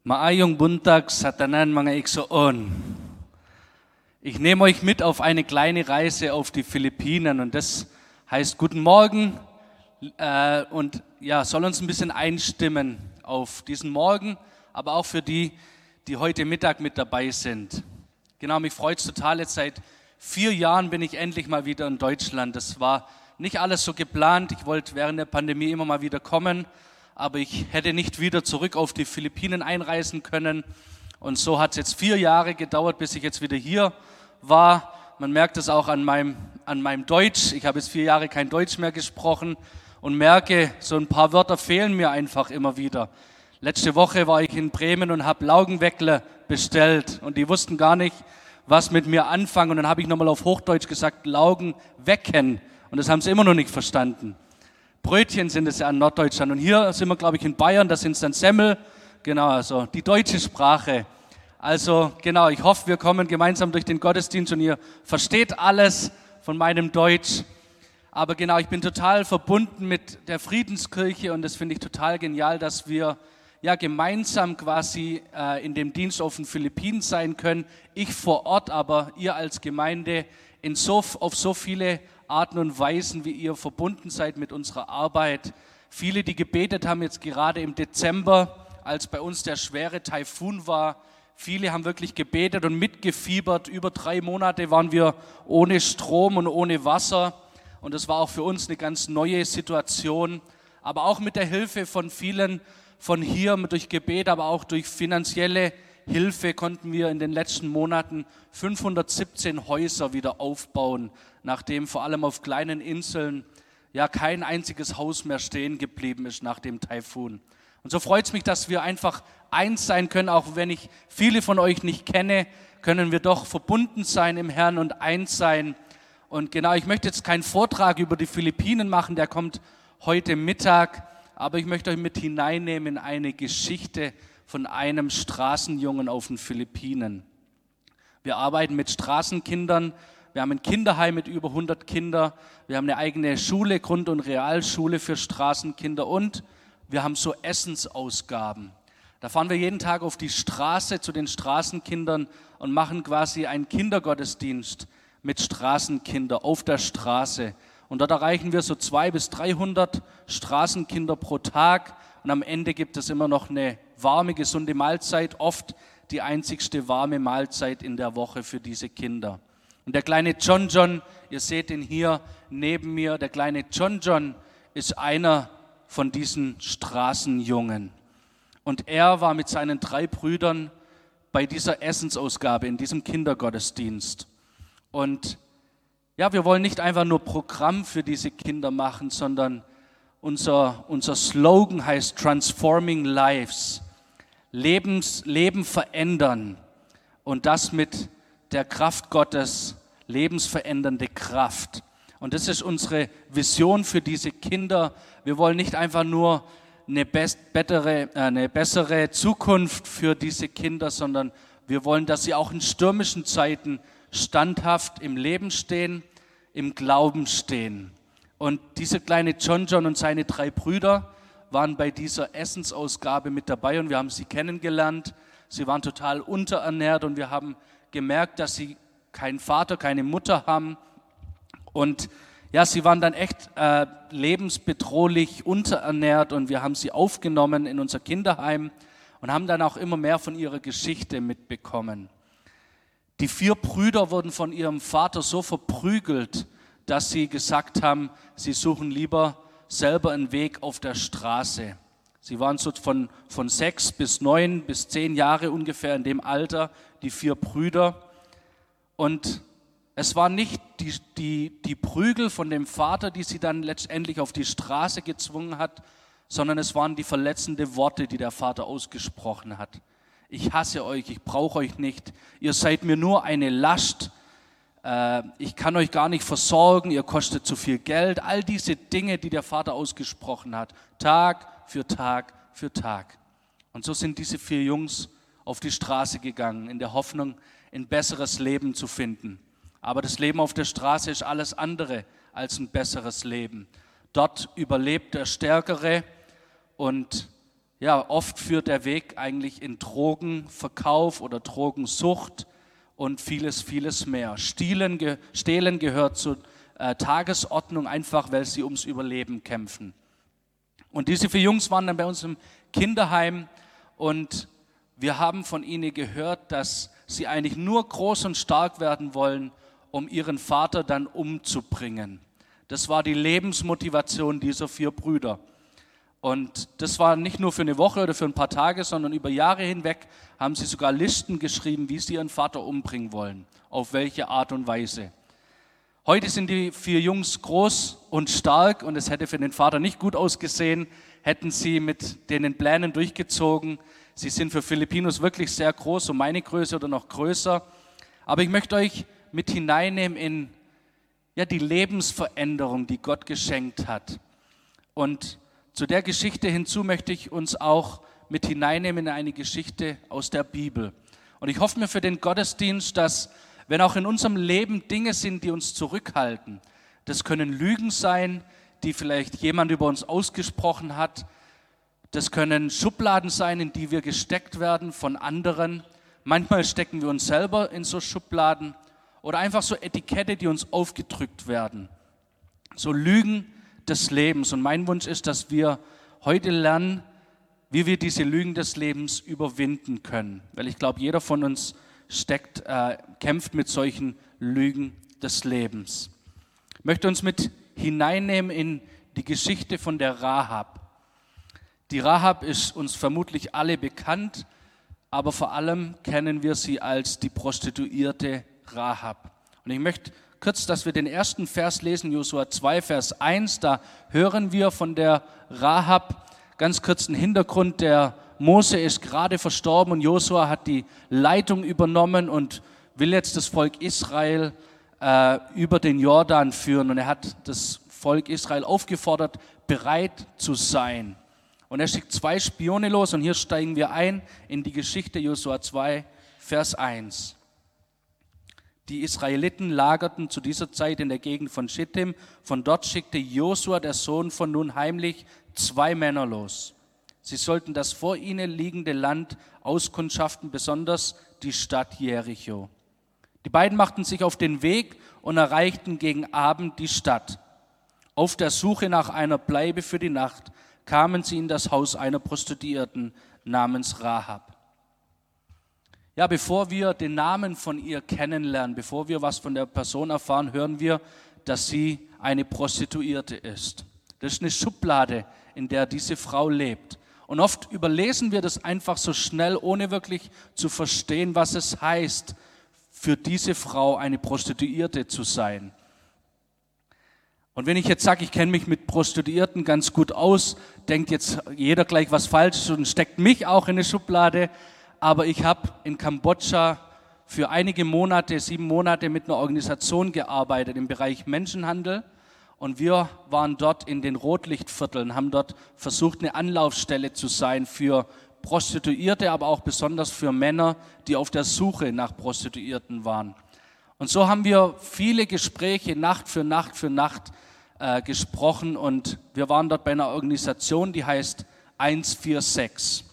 Maayong buntag sa tanan mga igsoon. Ich nehme euch mit auf eine kleine Reise auf die Philippinen und das heißt Guten Morgen äh, und ja, soll uns ein bisschen einstimmen auf diesen Morgen, aber auch für die, die heute Mittag mit dabei sind. Genau, mich freut es total. Jetzt seit vier Jahren bin ich endlich mal wieder in Deutschland. Das war nicht alles so geplant. Ich wollte während der Pandemie immer mal wieder kommen aber ich hätte nicht wieder zurück auf die Philippinen einreisen können. Und so hat es jetzt vier Jahre gedauert, bis ich jetzt wieder hier war. Man merkt es auch an meinem, an meinem Deutsch. Ich habe jetzt vier Jahre kein Deutsch mehr gesprochen und merke, so ein paar Wörter fehlen mir einfach immer wieder. Letzte Woche war ich in Bremen und habe Laugenweckler bestellt und die wussten gar nicht, was mit mir anfangen. Und dann habe ich nochmal auf Hochdeutsch gesagt, Laugen wecken. Und das haben sie immer noch nicht verstanden. Brötchen sind es ja in Norddeutschland. Und hier sind wir, glaube ich, in Bayern, da sind es dann Semmel. Genau, also die deutsche Sprache. Also genau, ich hoffe, wir kommen gemeinsam durch den Gottesdienst und ihr versteht alles von meinem Deutsch. Aber genau, ich bin total verbunden mit der Friedenskirche und das finde ich total genial, dass wir ja gemeinsam quasi äh, in dem Dienst auf den Philippinen sein können. Ich vor Ort, aber ihr als Gemeinde in so, auf so viele Arten und Weisen, wie ihr verbunden seid mit unserer Arbeit. Viele, die gebetet haben, jetzt gerade im Dezember, als bei uns der schwere Taifun war, viele haben wirklich gebetet und mitgefiebert. Über drei Monate waren wir ohne Strom und ohne Wasser. Und das war auch für uns eine ganz neue Situation. Aber auch mit der Hilfe von vielen von hier, durch Gebet, aber auch durch finanzielle konnten wir in den letzten Monaten 517 Häuser wieder aufbauen, nachdem vor allem auf kleinen Inseln ja kein einziges Haus mehr stehen geblieben ist nach dem Taifun. Und so freut es mich, dass wir einfach eins sein können, auch wenn ich viele von euch nicht kenne, können wir doch verbunden sein im Herrn und eins sein. Und genau, ich möchte jetzt keinen Vortrag über die Philippinen machen, der kommt heute Mittag, aber ich möchte euch mit hineinnehmen in eine Geschichte von einem Straßenjungen auf den Philippinen. Wir arbeiten mit Straßenkindern. Wir haben ein Kinderheim mit über 100 Kindern. Wir haben eine eigene Schule, Grund- und Realschule für Straßenkinder und wir haben so Essensausgaben. Da fahren wir jeden Tag auf die Straße zu den Straßenkindern und machen quasi einen Kindergottesdienst mit Straßenkindern auf der Straße. Und dort erreichen wir so zwei bis 300 Straßenkinder pro Tag. Und am Ende gibt es immer noch eine warme, gesunde Mahlzeit, oft die einzigste warme Mahlzeit in der Woche für diese Kinder. Und der kleine John John, ihr seht ihn hier neben mir, der kleine John John ist einer von diesen Straßenjungen. Und er war mit seinen drei Brüdern bei dieser Essensausgabe, in diesem Kindergottesdienst. Und ja, wir wollen nicht einfach nur Programm für diese Kinder machen, sondern unser, unser Slogan heißt Transforming Lives. Lebens, Leben verändern und das mit der Kraft Gottes, lebensverändernde Kraft. Und das ist unsere Vision für diese Kinder. Wir wollen nicht einfach nur eine, best, bettere, äh, eine bessere Zukunft für diese Kinder, sondern wir wollen, dass sie auch in stürmischen Zeiten standhaft im Leben stehen, im Glauben stehen. Und dieser kleine John John und seine drei Brüder, waren bei dieser Essensausgabe mit dabei und wir haben sie kennengelernt. Sie waren total unterernährt und wir haben gemerkt, dass sie keinen Vater, keine Mutter haben. Und ja, sie waren dann echt äh, lebensbedrohlich unterernährt und wir haben sie aufgenommen in unser Kinderheim und haben dann auch immer mehr von ihrer Geschichte mitbekommen. Die vier Brüder wurden von ihrem Vater so verprügelt, dass sie gesagt haben, sie suchen lieber selber einen Weg auf der Straße. Sie waren so von, von sechs bis neun bis zehn Jahre ungefähr in dem Alter, die vier Brüder. Und es waren nicht die, die, die Prügel von dem Vater, die sie dann letztendlich auf die Straße gezwungen hat, sondern es waren die verletzenden Worte, die der Vater ausgesprochen hat. Ich hasse euch, ich brauche euch nicht, ihr seid mir nur eine Last, äh, ich kann euch gar nicht versorgen, ihr kostet zu viel Geld, all diese Dinge, die der Vater ausgesprochen hat, Tag für Tag für Tag. Und so sind diese vier Jungs auf die Straße gegangen, in der Hoffnung, ein besseres Leben zu finden. Aber das Leben auf der Straße ist alles andere als ein besseres Leben. Dort überlebt der Stärkere und ja, oft führt der Weg eigentlich in Drogenverkauf oder Drogensucht und vieles, vieles mehr. Stehlen, Stehlen gehört zur äh, Tagesordnung, einfach weil sie ums Überleben kämpfen. Und diese vier Jungs waren dann bei uns im Kinderheim und wir haben von ihnen gehört, dass sie eigentlich nur groß und stark werden wollen, um ihren Vater dann umzubringen. Das war die Lebensmotivation dieser vier Brüder. Und das war nicht nur für eine Woche oder für ein paar Tage, sondern über Jahre hinweg haben sie sogar Listen geschrieben, wie sie ihren Vater umbringen wollen, auf welche Art und Weise. Heute sind die vier Jungs groß und stark und es hätte für den Vater nicht gut ausgesehen, hätten sie mit den Plänen durchgezogen. Sie sind für Filipinos wirklich sehr groß, so meine Größe oder noch größer. Aber ich möchte euch mit hineinnehmen in ja, die Lebensveränderung, die Gott geschenkt hat. Und zu der Geschichte hinzu möchte ich uns auch mit hineinnehmen in eine Geschichte aus der Bibel. Und ich hoffe mir für den Gottesdienst, dass wenn auch in unserem Leben Dinge sind, die uns zurückhalten, das können Lügen sein, die vielleicht jemand über uns ausgesprochen hat, das können Schubladen sein, in die wir gesteckt werden von anderen. Manchmal stecken wir uns selber in so Schubladen oder einfach so Etikette, die uns aufgedrückt werden. So Lügen, des Lebens. Und mein Wunsch ist, dass wir heute lernen, wie wir diese Lügen des Lebens überwinden können. Weil ich glaube, jeder von uns steckt, äh, kämpft mit solchen Lügen des Lebens. Ich möchte uns mit hineinnehmen in die Geschichte von der Rahab. Die Rahab ist uns vermutlich alle bekannt, aber vor allem kennen wir sie als die Prostituierte Rahab. Und ich möchte kurz, dass wir den ersten Vers lesen, Josua 2, Vers 1. Da hören wir von der Rahab ganz kurz einen Hintergrund. Der Mose ist gerade verstorben und Josua hat die Leitung übernommen und will jetzt das Volk Israel äh, über den Jordan führen. Und er hat das Volk Israel aufgefordert, bereit zu sein. Und er schickt zwei Spione los und hier steigen wir ein in die Geschichte Josua 2, Vers 1. Die Israeliten lagerten zu dieser Zeit in der Gegend von Schittim. Von dort schickte Josua, der Sohn von Nun, heimlich zwei Männer los. Sie sollten das vor ihnen liegende Land auskundschaften, besonders die Stadt Jericho. Die beiden machten sich auf den Weg und erreichten gegen Abend die Stadt. Auf der Suche nach einer Bleibe für die Nacht kamen sie in das Haus einer Prostituierten namens Rahab. Ja, bevor wir den Namen von ihr kennenlernen, bevor wir was von der Person erfahren, hören wir, dass sie eine Prostituierte ist. Das ist eine Schublade, in der diese Frau lebt. Und oft überlesen wir das einfach so schnell, ohne wirklich zu verstehen, was es heißt, für diese Frau eine Prostituierte zu sein. Und wenn ich jetzt sage, ich kenne mich mit Prostituierten ganz gut aus, denkt jetzt jeder gleich was Falsches und steckt mich auch in eine Schublade aber ich habe in Kambodscha für einige Monate, sieben Monate mit einer Organisation gearbeitet im Bereich Menschenhandel. Und wir waren dort in den Rotlichtvierteln, haben dort versucht, eine Anlaufstelle zu sein für Prostituierte, aber auch besonders für Männer, die auf der Suche nach Prostituierten waren. Und so haben wir viele Gespräche Nacht für Nacht für Nacht äh, gesprochen und wir waren dort bei einer Organisation, die heißt 146.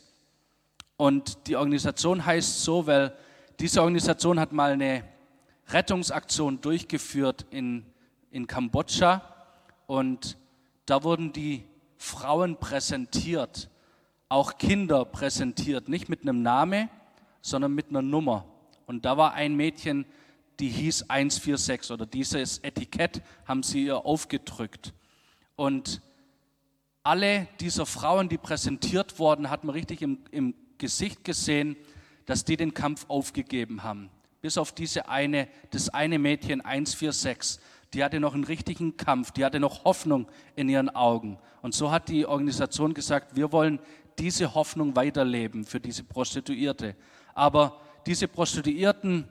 Und die Organisation heißt so, weil diese Organisation hat mal eine Rettungsaktion durchgeführt in, in Kambodscha und da wurden die Frauen präsentiert, auch Kinder präsentiert, nicht mit einem Namen, sondern mit einer Nummer. Und da war ein Mädchen, die hieß 146 oder dieses Etikett haben sie ihr aufgedrückt. Und alle dieser Frauen, die präsentiert wurden, hat man richtig im, im Gesicht gesehen, dass die den Kampf aufgegeben haben. Bis auf diese eine, das eine Mädchen 146, die hatte noch einen richtigen Kampf, die hatte noch Hoffnung in ihren Augen. Und so hat die Organisation gesagt, wir wollen diese Hoffnung weiterleben für diese Prostituierte. Aber diese Prostituierten,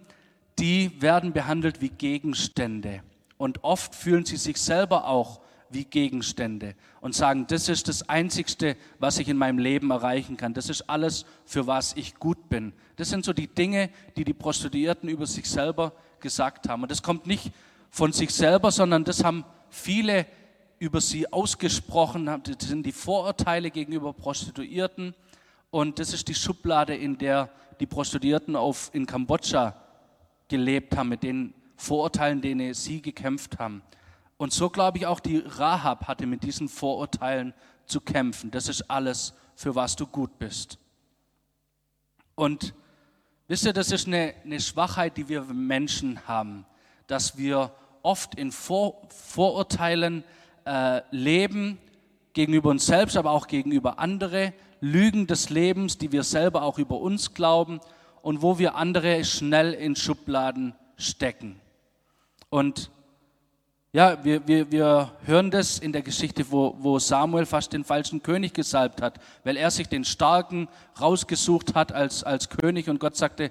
die werden behandelt wie Gegenstände. Und oft fühlen sie sich selber auch wie Gegenstände und sagen, das ist das Einzigste, was ich in meinem Leben erreichen kann. Das ist alles, für was ich gut bin. Das sind so die Dinge, die die Prostituierten über sich selber gesagt haben. Und das kommt nicht von sich selber, sondern das haben viele über sie ausgesprochen. Das sind die Vorurteile gegenüber Prostituierten. Und das ist die Schublade, in der die Prostituierten auf, in Kambodscha gelebt haben, mit den Vorurteilen, denen sie gekämpft haben. Und so glaube ich auch, die Rahab hatte mit diesen Vorurteilen zu kämpfen. Das ist alles, für was du gut bist. Und wisst ihr, das ist eine, eine Schwachheit, die wir Menschen haben, dass wir oft in Vor, Vorurteilen äh, leben, gegenüber uns selbst, aber auch gegenüber andere, Lügen des Lebens, die wir selber auch über uns glauben und wo wir andere schnell in Schubladen stecken. Und ja, wir, wir, wir hören das in der Geschichte, wo, wo Samuel fast den falschen König gesalbt hat, weil er sich den Starken rausgesucht hat als, als König und Gott sagte,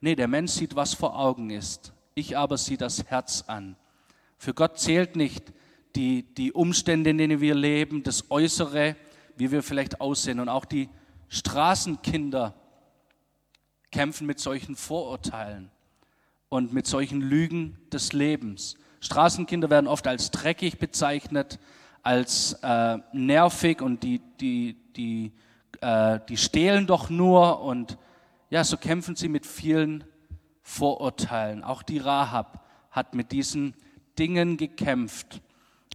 nee, der Mensch sieht, was vor Augen ist. Ich aber sehe das Herz an. Für Gott zählt nicht die, die Umstände, in denen wir leben, das Äußere, wie wir vielleicht aussehen. Und auch die Straßenkinder kämpfen mit solchen Vorurteilen und mit solchen Lügen des Lebens. Straßenkinder werden oft als dreckig bezeichnet, als äh, nervig und die, die, die, äh, die stehlen doch nur. Und ja, so kämpfen sie mit vielen Vorurteilen. Auch die Rahab hat mit diesen Dingen gekämpft.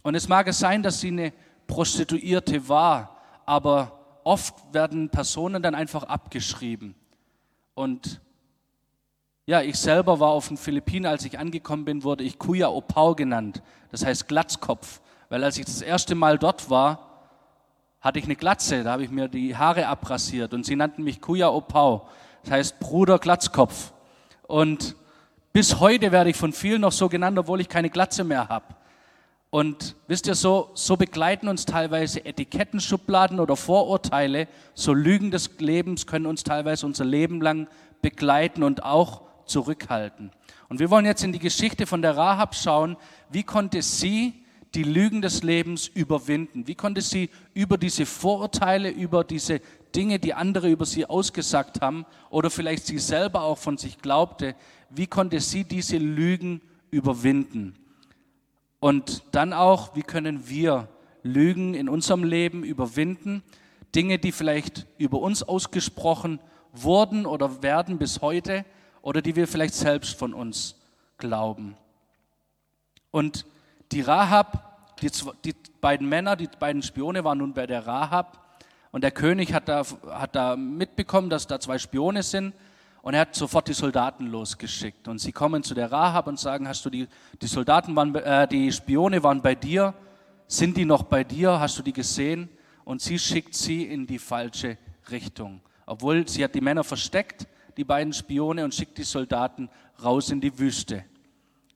Und es mag es sein, dass sie eine Prostituierte war, aber oft werden Personen dann einfach abgeschrieben. Und ja, ich selber war auf den Philippinen, als ich angekommen bin, wurde ich Kuya Opau genannt. Das heißt Glatzkopf. Weil als ich das erste Mal dort war, hatte ich eine Glatze, da habe ich mir die Haare abrasiert und sie nannten mich Kuya Opau. Das heißt Bruder Glatzkopf. Und bis heute werde ich von vielen noch so genannt, obwohl ich keine Glatze mehr habe. Und wisst ihr, so, so begleiten uns teilweise Etikettenschubladen oder Vorurteile, so Lügen des Lebens können uns teilweise unser Leben lang begleiten und auch zurückhalten. Und wir wollen jetzt in die Geschichte von der Rahab schauen, wie konnte sie die Lügen des Lebens überwinden? Wie konnte sie über diese Vorurteile, über diese Dinge, die andere über sie ausgesagt haben oder vielleicht sie selber auch von sich glaubte, wie konnte sie diese Lügen überwinden? Und dann auch, wie können wir Lügen in unserem Leben überwinden? Dinge, die vielleicht über uns ausgesprochen wurden oder werden bis heute, oder die wir vielleicht selbst von uns glauben. Und die Rahab, die, die beiden Männer, die beiden Spione waren nun bei der Rahab und der König hat da, hat da mitbekommen, dass da zwei Spione sind und er hat sofort die Soldaten losgeschickt. Und sie kommen zu der Rahab und sagen, hast du die, die Soldaten waren, äh, die Spione waren bei dir, sind die noch bei dir, hast du die gesehen? Und sie schickt sie in die falsche Richtung. Obwohl sie hat die Männer versteckt, die beiden Spione und schickt die Soldaten raus in die Wüste.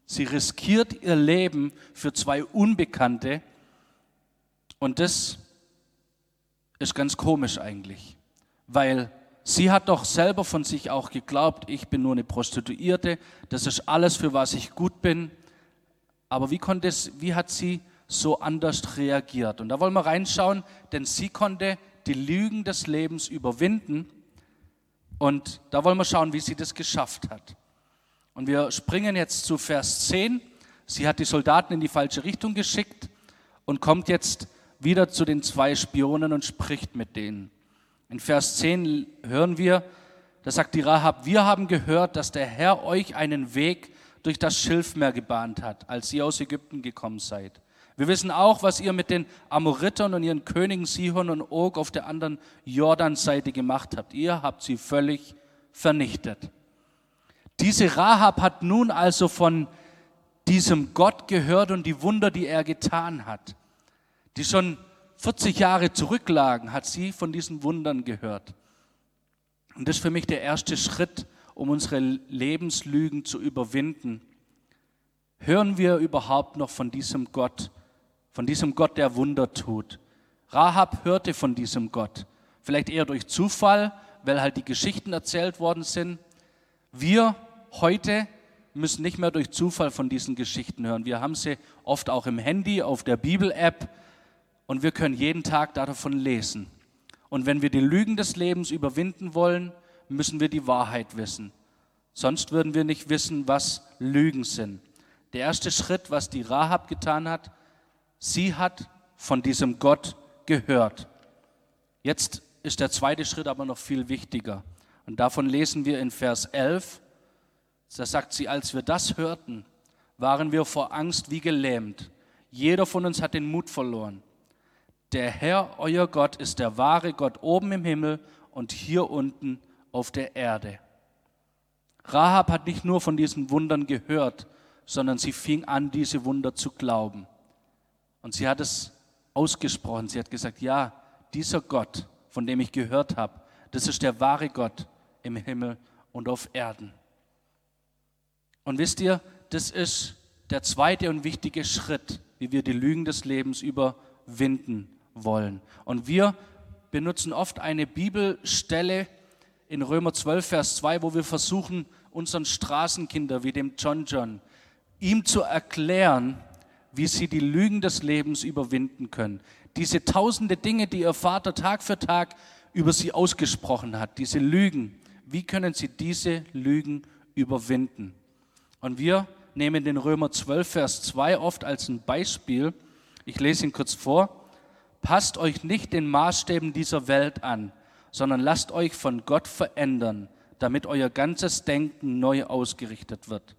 Sie riskiert ihr Leben für zwei Unbekannte und das ist ganz komisch eigentlich, weil sie hat doch selber von sich auch geglaubt, ich bin nur eine Prostituierte, das ist alles, für was ich gut bin. Aber wie, konnte es, wie hat sie so anders reagiert? Und da wollen wir reinschauen, denn sie konnte die Lügen des Lebens überwinden und da wollen wir schauen, wie sie das geschafft hat. Und wir springen jetzt zu Vers 10. Sie hat die Soldaten in die falsche Richtung geschickt und kommt jetzt wieder zu den zwei Spionen und spricht mit denen. In Vers 10 hören wir, da sagt die Rahab, wir haben gehört, dass der Herr euch einen Weg durch das Schilfmeer gebahnt hat, als ihr aus Ägypten gekommen seid. Wir wissen auch, was ihr mit den Amoritern und ihren Königen Sihon und Og auf der anderen Jordanseite gemacht habt. Ihr habt sie völlig vernichtet. Diese Rahab hat nun also von diesem Gott gehört und die Wunder, die er getan hat, die schon 40 Jahre zurücklagen, hat sie von diesen Wundern gehört. Und das ist für mich der erste Schritt, um unsere Lebenslügen zu überwinden. Hören wir überhaupt noch von diesem Gott, von diesem Gott, der Wunder tut. Rahab hörte von diesem Gott, vielleicht eher durch Zufall, weil halt die Geschichten erzählt worden sind. Wir heute müssen nicht mehr durch Zufall von diesen Geschichten hören. Wir haben sie oft auch im Handy, auf der Bibel-App und wir können jeden Tag davon lesen. Und wenn wir die Lügen des Lebens überwinden wollen, müssen wir die Wahrheit wissen. Sonst würden wir nicht wissen, was Lügen sind. Der erste Schritt, was die Rahab getan hat, Sie hat von diesem Gott gehört. Jetzt ist der zweite Schritt aber noch viel wichtiger. Und davon lesen wir in Vers 11. Da sagt sie, als wir das hörten, waren wir vor Angst wie gelähmt. Jeder von uns hat den Mut verloren. Der Herr, euer Gott, ist der wahre Gott oben im Himmel und hier unten auf der Erde. Rahab hat nicht nur von diesen Wundern gehört, sondern sie fing an, diese Wunder zu glauben. Und sie hat es ausgesprochen. Sie hat gesagt, ja, dieser Gott, von dem ich gehört habe, das ist der wahre Gott im Himmel und auf Erden. Und wisst ihr, das ist der zweite und wichtige Schritt, wie wir die Lügen des Lebens überwinden wollen. Und wir benutzen oft eine Bibelstelle in Römer 12, Vers 2, wo wir versuchen, unseren Straßenkinder wie dem John John, ihm zu erklären, wie sie die Lügen des Lebens überwinden können. Diese tausende Dinge, die ihr Vater Tag für Tag über sie ausgesprochen hat, diese Lügen, wie können sie diese Lügen überwinden? Und wir nehmen den Römer 12, Vers 2 oft als ein Beispiel. Ich lese ihn kurz vor. Passt euch nicht den Maßstäben dieser Welt an, sondern lasst euch von Gott verändern, damit euer ganzes Denken neu ausgerichtet wird.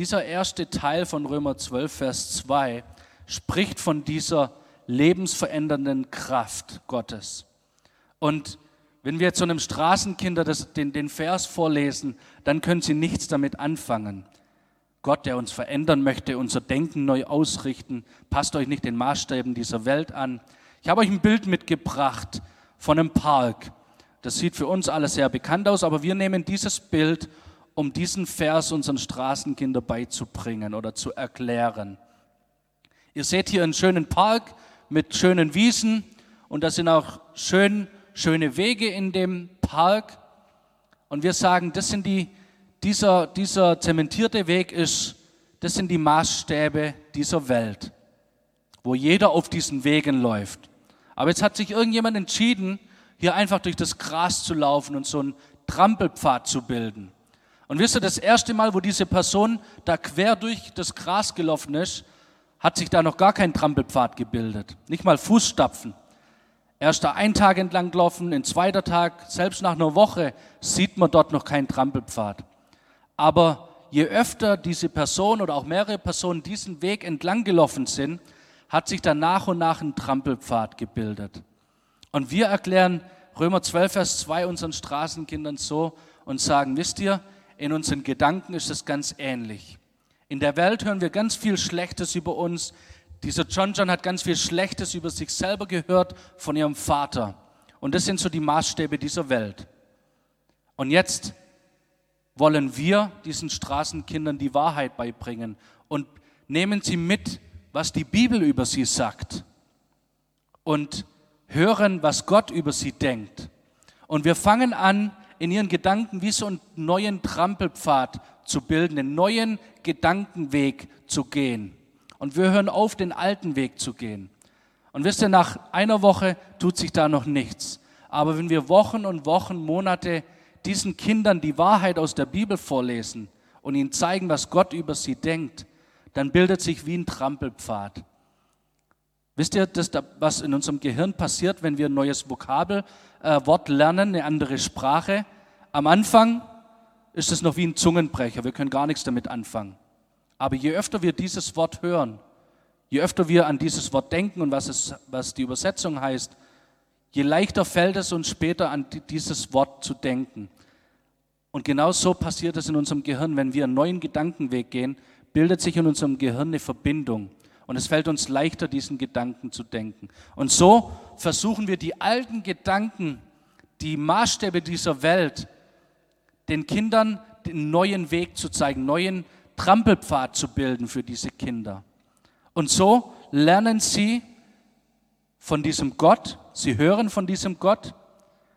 Dieser erste Teil von Römer 12, Vers 2 spricht von dieser lebensverändernden Kraft Gottes. Und wenn wir so einem Straßenkinder das, den, den Vers vorlesen, dann können sie nichts damit anfangen. Gott, der uns verändern möchte, unser Denken neu ausrichten, passt euch nicht den Maßstäben dieser Welt an. Ich habe euch ein Bild mitgebracht von einem Park. Das sieht für uns alles sehr bekannt aus, aber wir nehmen dieses Bild um diesen Vers unseren Straßenkindern beizubringen oder zu erklären. Ihr seht hier einen schönen Park mit schönen Wiesen und da sind auch schön, schöne Wege in dem Park. Und wir sagen, das sind die, dieser, dieser zementierte Weg ist, das sind die Maßstäbe dieser Welt, wo jeder auf diesen Wegen läuft. Aber jetzt hat sich irgendjemand entschieden, hier einfach durch das Gras zu laufen und so einen Trampelpfad zu bilden. Und wisst ihr, das erste Mal, wo diese Person da quer durch das Gras gelaufen ist, hat sich da noch gar kein Trampelpfad gebildet. Nicht mal Fußstapfen. Erst da einen Tag entlang gelaufen, ein zweiter Tag, selbst nach einer Woche sieht man dort noch keinen Trampelpfad. Aber je öfter diese Person oder auch mehrere Personen diesen Weg entlang gelaufen sind, hat sich dann nach und nach ein Trampelpfad gebildet. Und wir erklären Römer 12, Vers 2 unseren Straßenkindern so und sagen, wisst ihr, in unseren Gedanken ist es ganz ähnlich. In der Welt hören wir ganz viel Schlechtes über uns. Dieser John John hat ganz viel Schlechtes über sich selber gehört von ihrem Vater. Und das sind so die Maßstäbe dieser Welt. Und jetzt wollen wir diesen Straßenkindern die Wahrheit beibringen und nehmen sie mit, was die Bibel über sie sagt und hören, was Gott über sie denkt. Und wir fangen an, in ihren Gedanken wie so einen neuen Trampelpfad zu bilden, einen neuen Gedankenweg zu gehen. Und wir hören auf, den alten Weg zu gehen. Und wisst ihr, nach einer Woche tut sich da noch nichts. Aber wenn wir Wochen und Wochen, Monate diesen Kindern die Wahrheit aus der Bibel vorlesen und ihnen zeigen, was Gott über sie denkt, dann bildet sich wie ein Trampelpfad. Wisst ihr, das, was in unserem Gehirn passiert, wenn wir ein neues Vokabelwort äh, lernen, eine andere Sprache? Am Anfang ist es noch wie ein Zungenbrecher, wir können gar nichts damit anfangen. Aber je öfter wir dieses Wort hören, je öfter wir an dieses Wort denken und was, es, was die Übersetzung heißt, je leichter fällt es uns später an dieses Wort zu denken. Und genau so passiert es in unserem Gehirn, wenn wir einen neuen Gedankenweg gehen, bildet sich in unserem Gehirn eine Verbindung. Und es fällt uns leichter, diesen Gedanken zu denken. Und so versuchen wir die alten Gedanken, die Maßstäbe dieser Welt, den Kindern den neuen Weg zu zeigen, neuen Trampelpfad zu bilden für diese Kinder. Und so lernen sie von diesem Gott, sie hören von diesem Gott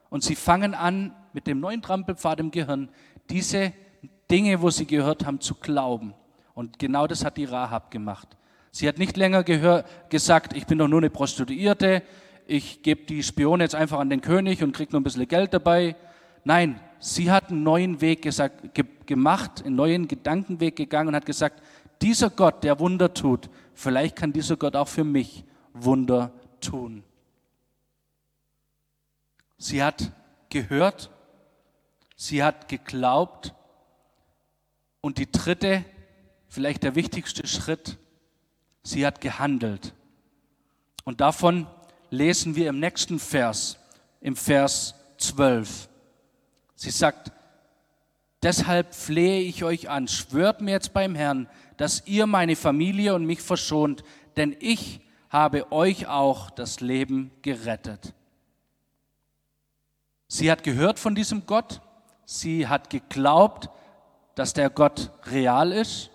und sie fangen an, mit dem neuen Trampelpfad im Gehirn diese Dinge, wo sie gehört haben, zu glauben. Und genau das hat die Rahab gemacht. Sie hat nicht länger gehör, gesagt, ich bin doch nur eine Prostituierte, ich gebe die Spione jetzt einfach an den König und kriege nur ein bisschen Geld dabei. Nein, sie hat einen neuen Weg gesagt, ge gemacht, einen neuen Gedankenweg gegangen und hat gesagt, dieser Gott, der Wunder tut, vielleicht kann dieser Gott auch für mich Wunder tun. Sie hat gehört, sie hat geglaubt und die dritte, vielleicht der wichtigste Schritt, sie hat gehandelt. Und davon lesen wir im nächsten Vers, im Vers 12. Sie sagt, deshalb flehe ich euch an, schwört mir jetzt beim Herrn, dass ihr meine Familie und mich verschont, denn ich habe euch auch das Leben gerettet. Sie hat gehört von diesem Gott, sie hat geglaubt, dass der Gott real ist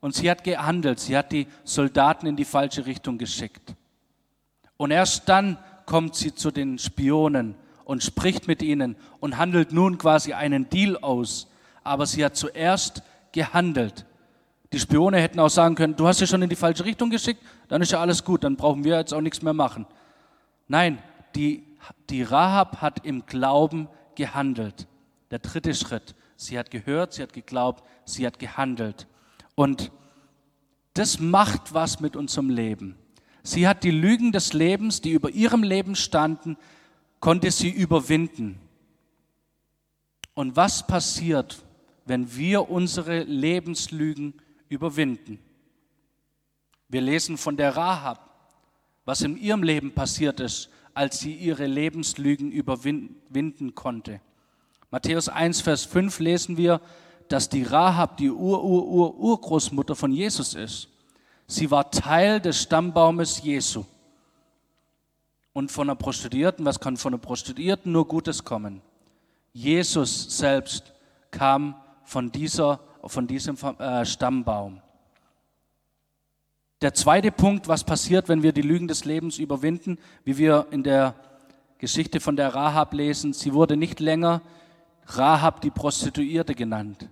und sie hat gehandelt, sie hat die Soldaten in die falsche Richtung geschickt. Und erst dann kommt sie zu den Spionen und spricht mit ihnen und handelt nun quasi einen Deal aus. Aber sie hat zuerst gehandelt. Die Spione hätten auch sagen können, du hast sie schon in die falsche Richtung geschickt, dann ist ja alles gut, dann brauchen wir jetzt auch nichts mehr machen. Nein, die, die Rahab hat im Glauben gehandelt. Der dritte Schritt. Sie hat gehört, sie hat geglaubt, sie hat gehandelt. Und das macht was mit unserem Leben. Sie hat die Lügen des Lebens, die über ihrem Leben standen, konnte sie überwinden. Und was passiert, wenn wir unsere Lebenslügen überwinden? Wir lesen von der Rahab, was in ihrem Leben passiert ist, als sie ihre Lebenslügen überwinden konnte. Matthäus 1, Vers 5 lesen wir, dass die Rahab die Ur-Ur-Ur-Urgroßmutter von Jesus ist. Sie war Teil des Stammbaumes Jesu. Und von einer Prostituierten, was kann von einer Prostituierten nur Gutes kommen? Jesus selbst kam von, dieser, von diesem äh, Stammbaum. Der zweite Punkt, was passiert, wenn wir die Lügen des Lebens überwinden, wie wir in der Geschichte von der Rahab lesen, sie wurde nicht länger Rahab die Prostituierte genannt.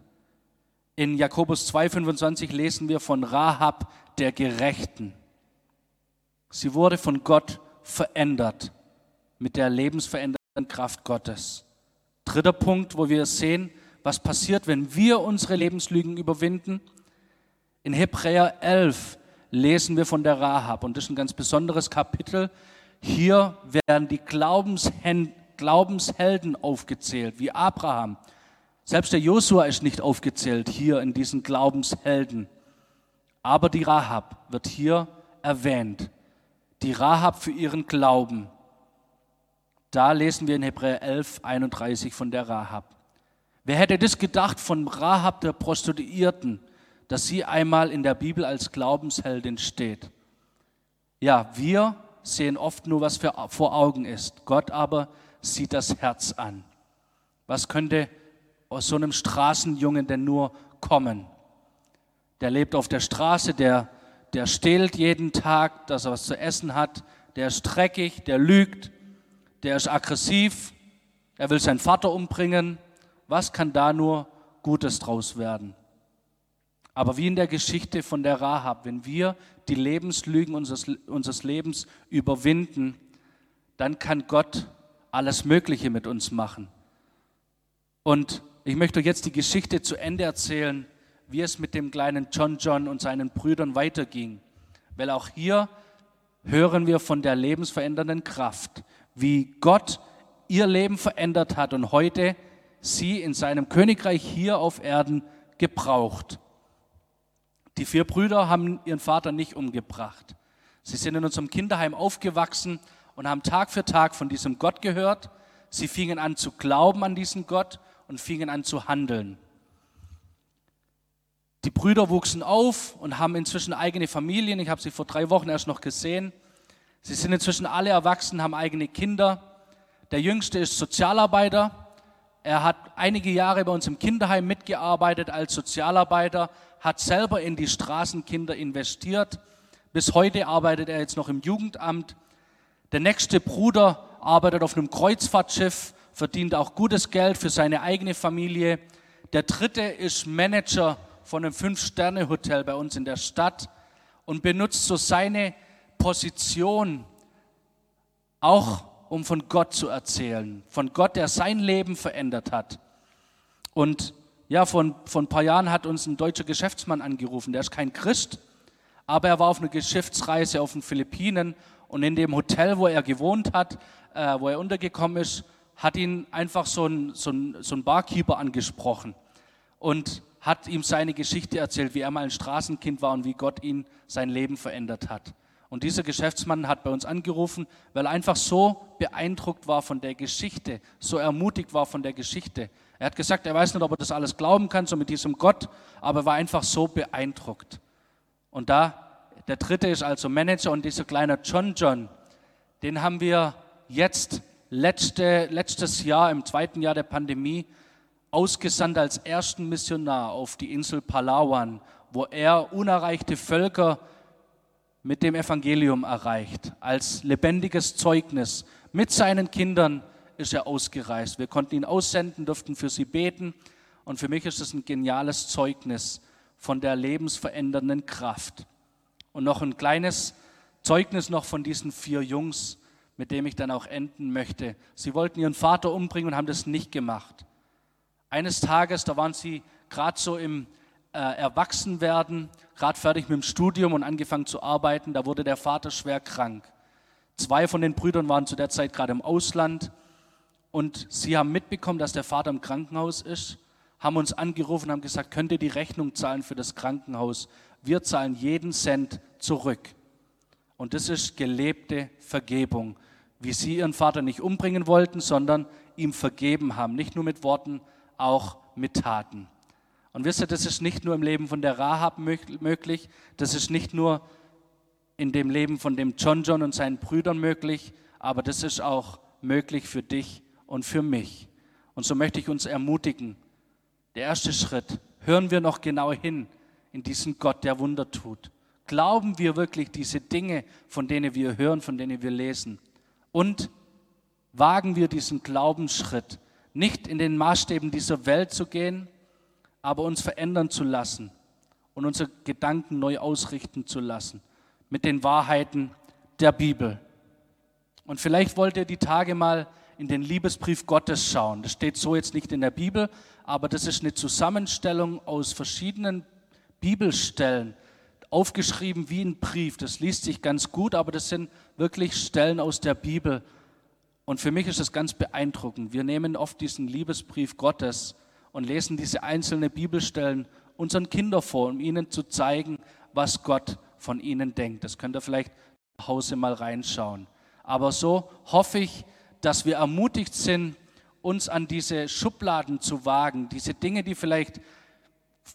In Jakobus 2,25 lesen wir von Rahab der Gerechten. Sie wurde von Gott verändert mit der lebensverändernden Kraft Gottes. Dritter Punkt, wo wir sehen, was passiert, wenn wir unsere Lebenslügen überwinden. In Hebräer 11 lesen wir von der Rahab und das ist ein ganz besonderes Kapitel. Hier werden die Glaubenshelden aufgezählt, wie Abraham. Selbst der Josua ist nicht aufgezählt hier in diesen Glaubenshelden. Aber die Rahab wird hier erwähnt. Die Rahab für ihren Glauben. Da lesen wir in Hebräer 11, 31 von der Rahab. Wer hätte das gedacht von Rahab der Prostituierten, dass sie einmal in der Bibel als Glaubensheldin steht? Ja, wir sehen oft nur, was vor Augen ist. Gott aber sieht das Herz an. Was könnte aus so einem Straßenjungen denn nur kommen? der lebt auf der Straße, der, der stehlt jeden Tag, dass er was zu essen hat, der ist dreckig, der lügt, der ist aggressiv, er will seinen Vater umbringen. Was kann da nur Gutes draus werden? Aber wie in der Geschichte von der Rahab, wenn wir die Lebenslügen unseres, unseres Lebens überwinden, dann kann Gott alles Mögliche mit uns machen. Und ich möchte euch jetzt die Geschichte zu Ende erzählen, wie es mit dem kleinen John John und seinen Brüdern weiterging. Weil auch hier hören wir von der lebensverändernden Kraft, wie Gott ihr Leben verändert hat und heute sie in seinem Königreich hier auf Erden gebraucht. Die vier Brüder haben ihren Vater nicht umgebracht. Sie sind in unserem Kinderheim aufgewachsen und haben Tag für Tag von diesem Gott gehört. Sie fingen an zu glauben an diesen Gott und fingen an zu handeln. Die Brüder wuchsen auf und haben inzwischen eigene Familien. Ich habe sie vor drei Wochen erst noch gesehen. Sie sind inzwischen alle erwachsen, haben eigene Kinder. Der jüngste ist Sozialarbeiter. Er hat einige Jahre bei uns im Kinderheim mitgearbeitet als Sozialarbeiter, hat selber in die Straßenkinder investiert. Bis heute arbeitet er jetzt noch im Jugendamt. Der nächste Bruder arbeitet auf einem Kreuzfahrtschiff, verdient auch gutes Geld für seine eigene Familie. Der dritte ist Manager von einem Fünf-Sterne-Hotel bei uns in der Stadt und benutzt so seine Position auch, um von Gott zu erzählen. Von Gott, der sein Leben verändert hat. Und ja, vor, vor ein paar Jahren hat uns ein deutscher Geschäftsmann angerufen, der ist kein Christ, aber er war auf einer Geschäftsreise auf den Philippinen und in dem Hotel, wo er gewohnt hat, äh, wo er untergekommen ist, hat ihn einfach so ein, so ein, so ein Barkeeper angesprochen und hat ihm seine Geschichte erzählt, wie er mal ein Straßenkind war und wie Gott ihn sein Leben verändert hat. Und dieser Geschäftsmann hat bei uns angerufen, weil er einfach so beeindruckt war von der Geschichte, so ermutigt war von der Geschichte. Er hat gesagt, er weiß nicht, ob er das alles glauben kann, so mit diesem Gott, aber er war einfach so beeindruckt. Und da, der dritte ist also Manager und dieser kleine John John, den haben wir jetzt letzte, letztes Jahr, im zweiten Jahr der Pandemie, ausgesandt als ersten Missionar auf die Insel Palawan, wo er unerreichte Völker mit dem Evangelium erreicht. Als lebendiges Zeugnis mit seinen Kindern ist er ausgereist. Wir konnten ihn aussenden, durften für sie beten. Und für mich ist es ein geniales Zeugnis von der lebensverändernden Kraft. Und noch ein kleines Zeugnis noch von diesen vier Jungs, mit dem ich dann auch enden möchte. Sie wollten ihren Vater umbringen und haben das nicht gemacht. Eines Tages, da waren sie gerade so im äh, Erwachsenwerden, gerade fertig mit dem Studium und angefangen zu arbeiten, da wurde der Vater schwer krank. Zwei von den Brüdern waren zu der Zeit gerade im Ausland und sie haben mitbekommen, dass der Vater im Krankenhaus ist, haben uns angerufen und haben gesagt, könnt ihr die Rechnung zahlen für das Krankenhaus? Wir zahlen jeden Cent zurück. Und das ist gelebte Vergebung, wie sie ihren Vater nicht umbringen wollten, sondern ihm vergeben haben, nicht nur mit Worten, auch mit Taten. Und wisst ihr, das ist nicht nur im Leben von der Rahab möglich, das ist nicht nur in dem Leben von dem John John und seinen Brüdern möglich, aber das ist auch möglich für dich und für mich. Und so möchte ich uns ermutigen, der erste Schritt, hören wir noch genau hin in diesen Gott, der Wunder tut. Glauben wir wirklich diese Dinge, von denen wir hören, von denen wir lesen? Und wagen wir diesen Glaubensschritt, nicht in den Maßstäben dieser Welt zu gehen, aber uns verändern zu lassen und unsere Gedanken neu ausrichten zu lassen mit den Wahrheiten der Bibel. Und vielleicht wollt ihr die Tage mal in den Liebesbrief Gottes schauen. Das steht so jetzt nicht in der Bibel, aber das ist eine Zusammenstellung aus verschiedenen Bibelstellen, aufgeschrieben wie ein Brief. Das liest sich ganz gut, aber das sind wirklich Stellen aus der Bibel, und für mich ist das ganz beeindruckend. Wir nehmen oft diesen Liebesbrief Gottes und lesen diese einzelnen Bibelstellen unseren Kindern vor, um ihnen zu zeigen, was Gott von ihnen denkt. Das könnt ihr vielleicht zu Hause mal reinschauen. Aber so hoffe ich, dass wir ermutigt sind, uns an diese Schubladen zu wagen, diese Dinge, die vielleicht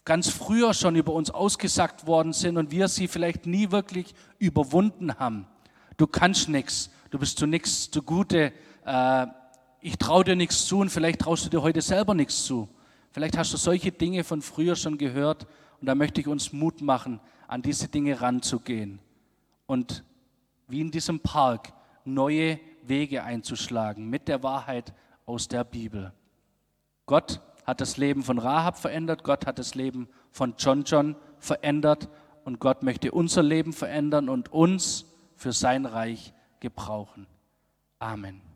ganz früher schon über uns ausgesagt worden sind und wir sie vielleicht nie wirklich überwunden haben. Du kannst nichts, du bist zu nichts zugute, äh, ich traue dir nichts zu und vielleicht traust du dir heute selber nichts zu. Vielleicht hast du solche Dinge von früher schon gehört und da möchte ich uns Mut machen, an diese Dinge ranzugehen und wie in diesem Park neue Wege einzuschlagen mit der Wahrheit aus der Bibel. Gott hat das Leben von Rahab verändert, Gott hat das Leben von John John verändert und Gott möchte unser Leben verändern und uns für sein Reich gebrauchen. Amen.